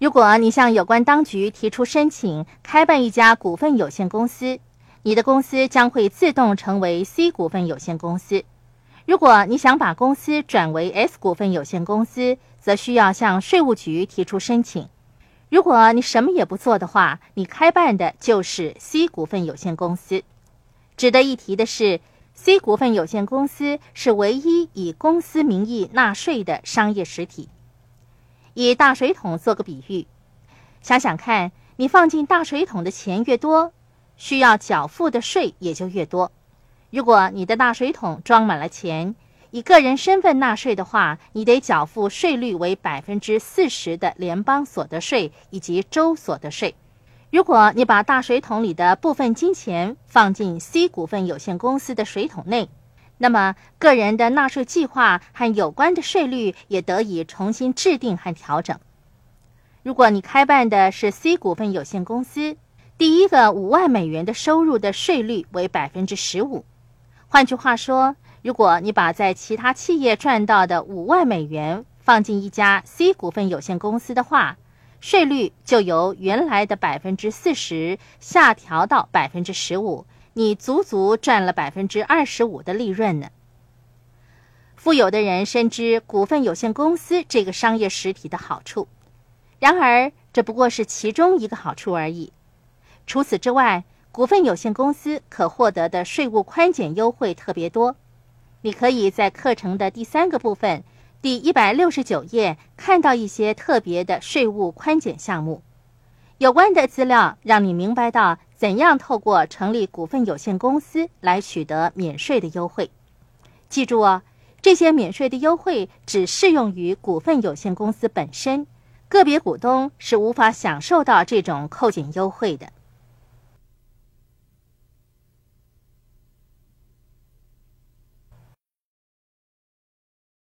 如果你向有关当局提出申请开办一家股份有限公司，你的公司将会自动成为 C 股份有限公司。如果你想把公司转为 S 股份有限公司，则需要向税务局提出申请。如果你什么也不做的话，你开办的就是 C 股份有限公司。值得一提的是，C 股份有限公司是唯一以公司名义纳税的商业实体。以大水桶做个比喻，想想看，你放进大水桶的钱越多，需要缴付的税也就越多。如果你的大水桶装满了钱，以个人身份纳税的话，你得缴付税率为百分之四十的联邦所得税以及州所得税。如果你把大水桶里的部分金钱放进 C 股份有限公司的水桶内，那么，个人的纳税计划和有关的税率也得以重新制定和调整。如果你开办的是 C 股份有限公司，第一个五万美元的收入的税率为百分之十五。换句话说，如果你把在其他企业赚到的五万美元放进一家 C 股份有限公司的话，税率就由原来的百分之四十下调到百分之十五。你足足赚了百分之二十五的利润呢。富有的人深知股份有限公司这个商业实体的好处，然而这不过是其中一个好处而已。除此之外，股份有限公司可获得的税务宽减优惠特别多。你可以在课程的第三个部分第一百六十九页看到一些特别的税务宽减项目，有关的资料让你明白到。怎样透过成立股份有限公司来取得免税的优惠？记住哦，这些免税的优惠只适用于股份有限公司本身，个别股东是无法享受到这种扣减优惠的。